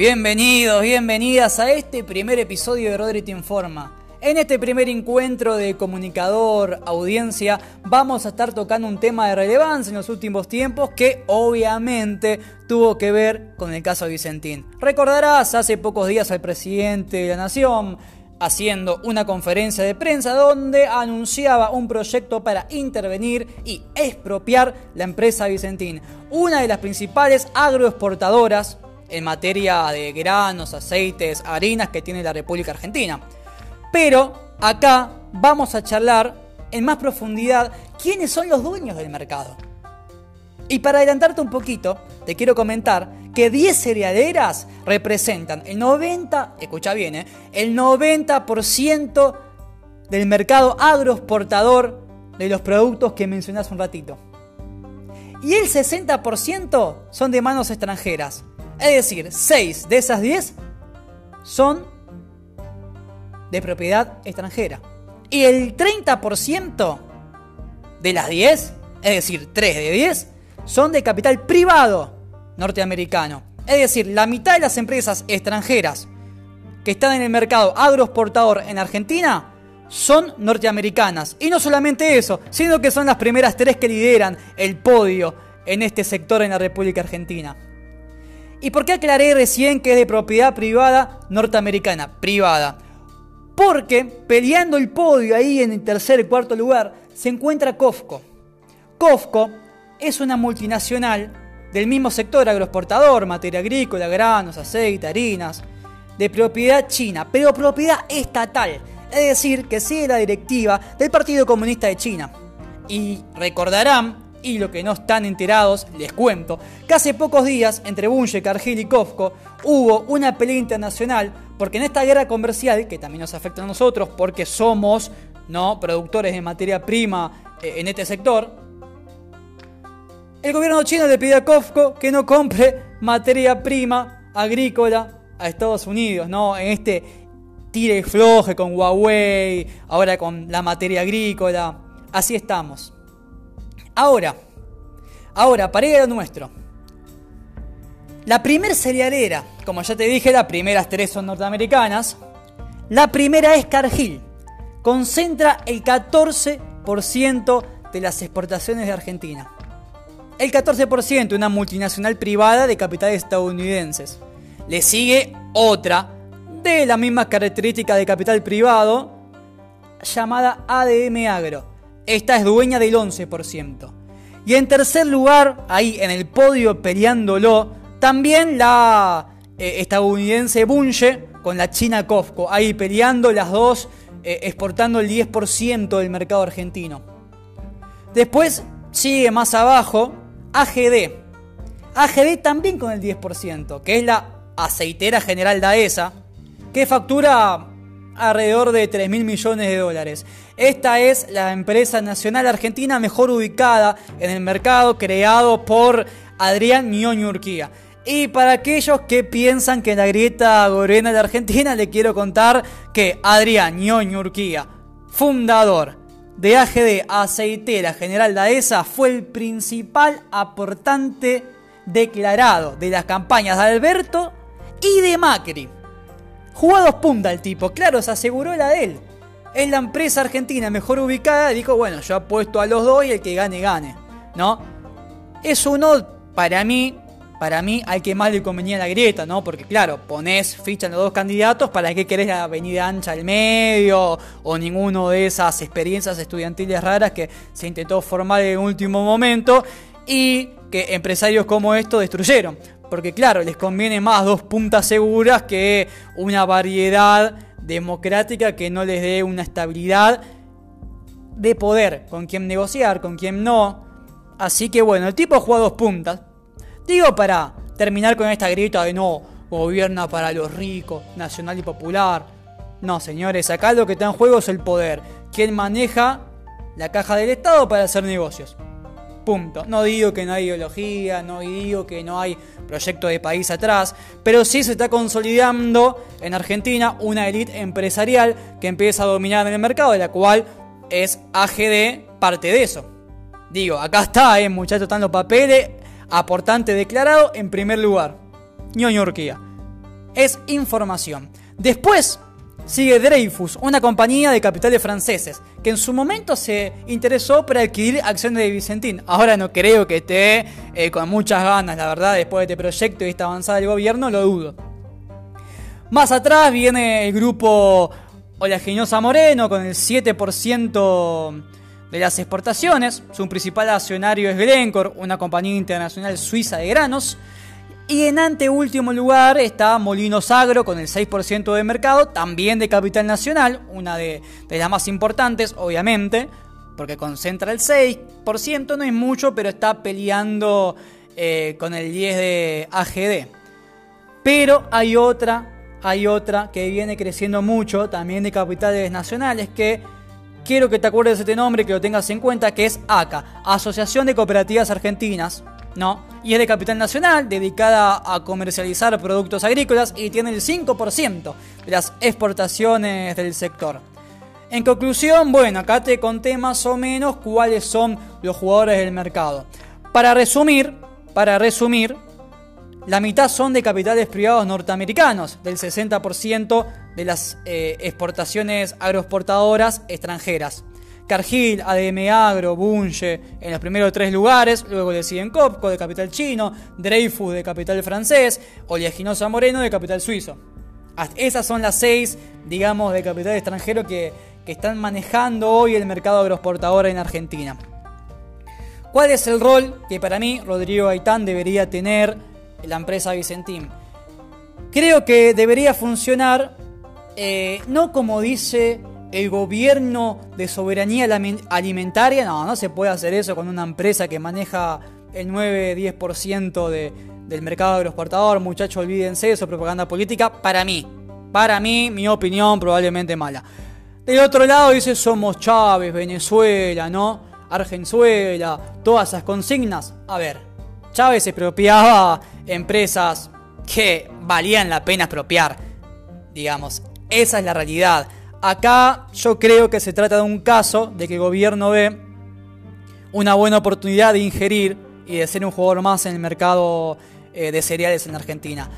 Bienvenidos, bienvenidas a este primer episodio de Rodri Informa. En este primer encuentro de comunicador, audiencia, vamos a estar tocando un tema de relevancia en los últimos tiempos que obviamente tuvo que ver con el caso Vicentín. Recordarás hace pocos días al presidente de la Nación haciendo una conferencia de prensa donde anunciaba un proyecto para intervenir y expropiar la empresa Vicentín, una de las principales agroexportadoras en materia de granos, aceites, harinas que tiene la República Argentina. Pero acá vamos a charlar en más profundidad quiénes son los dueños del mercado. Y para adelantarte un poquito, te quiero comentar que 10 cerealeras representan el 90, escucha bien, ¿eh? el 90% del mercado agroexportador de los productos que mencioné hace un ratito. Y el 60% son de manos extranjeras. Es decir, 6 de esas 10 son de propiedad extranjera. Y el 30% de las 10, es decir, 3 de 10, son de capital privado norteamericano. Es decir, la mitad de las empresas extranjeras que están en el mercado agroexportador en Argentina son norteamericanas. Y no solamente eso, sino que son las primeras tres que lideran el podio en este sector en la República Argentina. ¿Y por qué aclaré recién que es de propiedad privada norteamericana? Privada. Porque peleando el podio ahí en el tercer y cuarto lugar se encuentra Cofco. Cofco es una multinacional del mismo sector agroexportador, materia agrícola, granos, aceite, harinas, de propiedad china, pero propiedad estatal, es decir, que sigue la directiva del Partido Comunista de China. Y recordarán y lo que no están enterados, les cuento, que hace pocos días entre Bunge, Cargill y Kofco hubo una pelea internacional porque en esta guerra comercial, que también nos afecta a nosotros porque somos ¿no? productores de materia prima eh, en este sector, el gobierno chino le pide a Kofco que no compre materia prima agrícola a Estados Unidos, ¿no? En este tire y floje con Huawei, ahora con la materia agrícola. Así estamos. Ahora, ahora, para ir a lo nuestro. La primer cerealera, como ya te dije, las primeras tres son norteamericanas. La primera es Cargill. Concentra el 14% de las exportaciones de Argentina. El 14%, una multinacional privada de capitales estadounidenses. Le sigue otra de la misma característica de capital privado llamada ADM Agro esta es dueña del 11%. Y en tercer lugar, ahí en el podio peleándolo, también la eh, estadounidense Bunge con la china Kofco, ahí peleando las dos, eh, exportando el 10% del mercado argentino. Después sigue más abajo AGD. AGD también con el 10%, que es la aceitera general Daesa, que factura alrededor de 3 mil millones de dólares. Esta es la empresa nacional argentina mejor ubicada en el mercado, creado por Adrián Ñoño Urquía. Y para aquellos que piensan que la grieta gorena de Argentina, le quiero contar que Adrián Ñoño Urquía, fundador de AGD Aceitera General Daesa, fue el principal aportante declarado de las campañas de Alberto y de Macri. Jugó dos puntas el tipo, claro, se aseguró la de él. Es la empresa argentina mejor ubicada, dijo, bueno, yo apuesto a los dos y el que gane, gane. ¿No? Es uno, para mí, para mí, al que más le convenía la grieta, ¿no? Porque claro, pones ficha en los dos candidatos, ¿para qué querés la avenida ancha al medio? O ninguno de esas experiencias estudiantiles raras que se intentó formar en último momento y que empresarios como esto destruyeron. Porque claro, les conviene más dos puntas seguras que una variedad democrática que no les dé una estabilidad de poder, con quien negociar, con quien no. Así que bueno, el tipo juega dos puntas. Digo para terminar con esta grita de no, gobierna para los ricos, nacional y popular. No, señores, acá lo que está en juego es el poder. Quien maneja la caja del Estado para hacer negocios. Punto. No digo que no hay ideología, no digo que no hay proyecto de país atrás, pero sí se está consolidando en Argentina una élite empresarial que empieza a dominar en el mercado, de la cual es AGD parte de eso. Digo, acá está, eh, muchachos, están los papeles, aportante declarado en primer lugar. Ñoño Urquía. es información. Después sigue Dreyfus, una compañía de capitales franceses, que en su momento se interesó por adquirir acciones de Vicentín. Ahora no creo que esté eh, con muchas ganas, la verdad, después de este proyecto y esta avanzada del gobierno, lo dudo. Más atrás viene el grupo Oleaginosa Moreno con el 7% de las exportaciones. Su principal accionario es Glencore, una compañía internacional suiza de granos. Y en anteúltimo lugar está Molinos Agro con el 6% de mercado, también de capital nacional, una de, las más importantes, obviamente, porque concentra el 6%, no es mucho, pero está peleando eh, con el 10 de AGD. Pero hay otra, hay otra que viene creciendo mucho, también de capitales nacionales, que quiero que te acuerdes de este nombre, que lo tengas en cuenta, que es ACA, Asociación de Cooperativas Argentinas no, y es de capital nacional, dedicada a comercializar productos agrícolas y tiene el 5% de las exportaciones del sector. En conclusión, bueno, acá te conté más o menos cuáles son los jugadores del mercado. Para resumir, para resumir, la mitad son de capitales privados norteamericanos, del 60% de las eh, exportaciones agroexportadoras extranjeras. Cargill, ADM Agro, Bunge en los primeros tres lugares, luego le siguen Copco de capital chino, Dreyfus de capital francés, Oleaginosa Moreno de capital suizo. Esas son las seis, digamos, de capital extranjero que, que están manejando hoy el mercado agroexportador en Argentina. ¿Cuál es el rol que para mí Rodrigo Gaitán debería tener en la empresa Vicentín? Creo que debería funcionar eh, no como dice el gobierno de soberanía alimentaria, no, no se puede hacer eso con una empresa que maneja el 9-10% de, del mercado agroexportador, muchachos, olvídense de eso, propaganda política, para mí, para mí, mi opinión probablemente mala. Del otro lado dice somos Chávez, Venezuela, ¿no? Argenzuela, todas esas consignas. A ver, Chávez expropiaba empresas que valían la pena expropiar, digamos, esa es la realidad. Acá yo creo que se trata de un caso de que el gobierno ve una buena oportunidad de ingerir y de ser un jugador más en el mercado eh, de cereales en Argentina.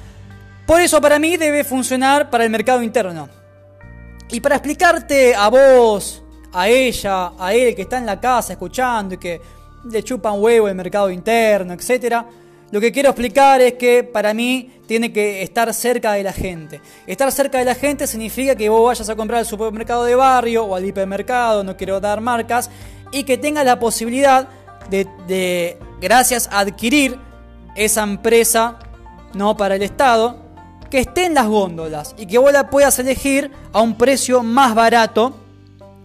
Por eso para mí debe funcionar para el mercado interno. Y para explicarte a vos, a ella, a él que está en la casa escuchando y que le chupa un huevo el mercado interno, etcétera, lo que quiero explicar es que para mí tiene que estar cerca de la gente. Estar cerca de la gente significa que vos vayas a comprar al supermercado de barrio o al hipermercado, no quiero dar marcas, y que tengas la posibilidad de, gracias a adquirir esa empresa no para el Estado, que esté en las góndolas y que vos la puedas elegir a un precio más barato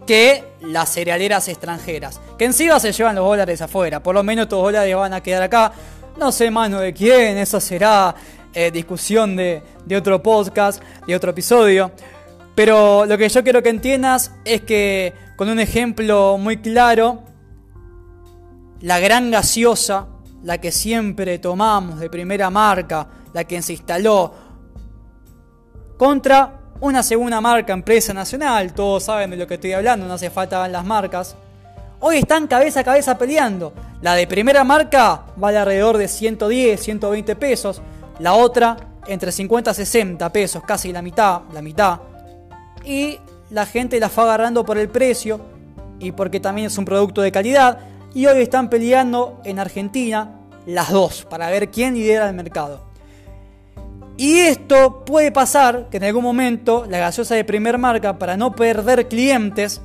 que las cerealeras extranjeras. Que encima se llevan los dólares afuera, por lo menos estos dólares van a quedar acá no sé mano de quién, eso será eh, discusión de, de otro podcast, de otro episodio. Pero lo que yo quiero que entiendas es que con un ejemplo muy claro, la gran gaseosa, la que siempre tomamos de primera marca, la que se instaló, contra una segunda marca, empresa nacional, todos saben de lo que estoy hablando, no hace falta las marcas, hoy están cabeza a cabeza peleando. La de primera marca vale alrededor de 110, 120 pesos. La otra entre 50 y 60 pesos, casi la mitad, la mitad. Y la gente la fue agarrando por el precio y porque también es un producto de calidad. Y hoy están peleando en Argentina las dos para ver quién lidera el mercado. Y esto puede pasar que en algún momento la gaseosa de primer marca, para no perder clientes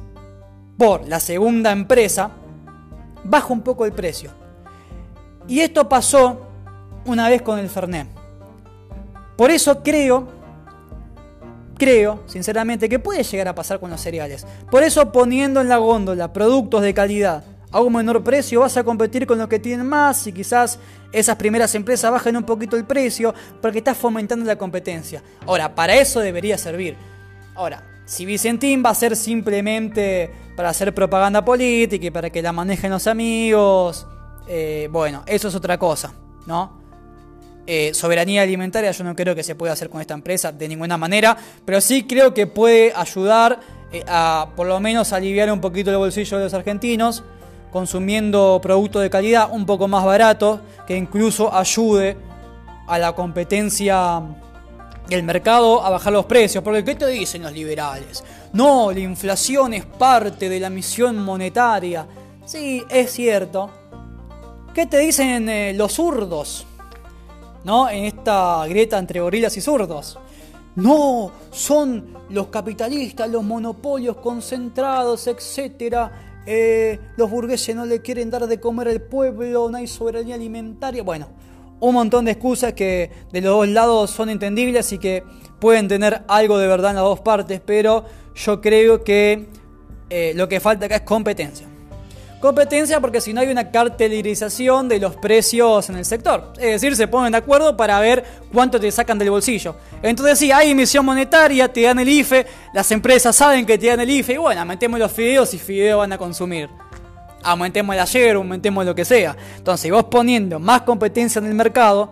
por la segunda empresa, baja un poco el precio. Y esto pasó una vez con el Fernet. Por eso creo, creo, sinceramente, que puede llegar a pasar con los cereales. Por eso poniendo en la góndola productos de calidad a un menor precio, vas a competir con los que tienen más y quizás esas primeras empresas bajen un poquito el precio porque estás fomentando la competencia. Ahora, para eso debería servir. Ahora, si Vicentín va a ser simplemente para hacer propaganda política y para que la manejen los amigos, eh, bueno, eso es otra cosa, ¿no? Eh, soberanía alimentaria yo no creo que se pueda hacer con esta empresa de ninguna manera, pero sí creo que puede ayudar eh, a por lo menos aliviar un poquito el bolsillo de los argentinos, consumiendo productos de calidad un poco más baratos, que incluso ayude a la competencia el mercado a bajar los precios. Porque ¿qué te dicen los liberales? No, la inflación es parte de la misión monetaria. Sí, es cierto. ¿Qué te dicen eh, los zurdos? ¿No? En esta grieta entre gorilas y zurdos. No, son los capitalistas, los monopolios concentrados, etcétera. Eh, los burgueses no le quieren dar de comer al pueblo, no hay soberanía alimentaria. Bueno, un montón de excusas que de los dos lados son entendibles y que pueden tener algo de verdad en las dos partes, pero yo creo que eh, lo que falta acá es competencia. Competencia porque si no hay una cartelerización de los precios en el sector. Es decir, se ponen de acuerdo para ver cuánto te sacan del bolsillo. Entonces sí, hay emisión monetaria, te dan el IFE, las empresas saben que te dan el IFE y bueno, aumentemos los fideos y fideos van a consumir. Aumentemos el ayer, aumentemos lo que sea. Entonces vos poniendo más competencia en el mercado,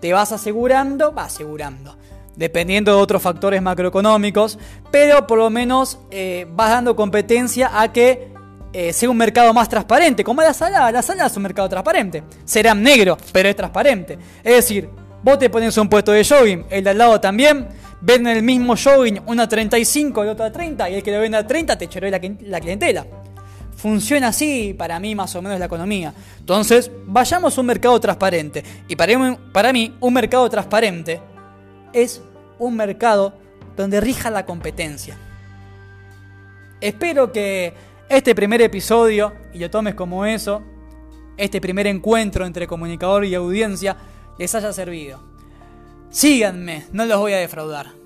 te vas asegurando, va asegurando dependiendo de otros factores macroeconómicos, pero por lo menos eh, vas dando competencia a que eh, sea un mercado más transparente, como la sala, la sala es un mercado transparente. Será negro, pero es transparente. Es decir, vos te pones un puesto de jogging, el de al lado también, venden el mismo jogging, una 35 y otra 30, y el que lo vende a 30 te echó la, la clientela. Funciona así para mí más o menos la economía. Entonces, vayamos a un mercado transparente. Y para mí un mercado transparente es un mercado donde rija la competencia. Espero que este primer episodio, y lo tomes como eso, este primer encuentro entre comunicador y audiencia, les haya servido. Síganme, no los voy a defraudar.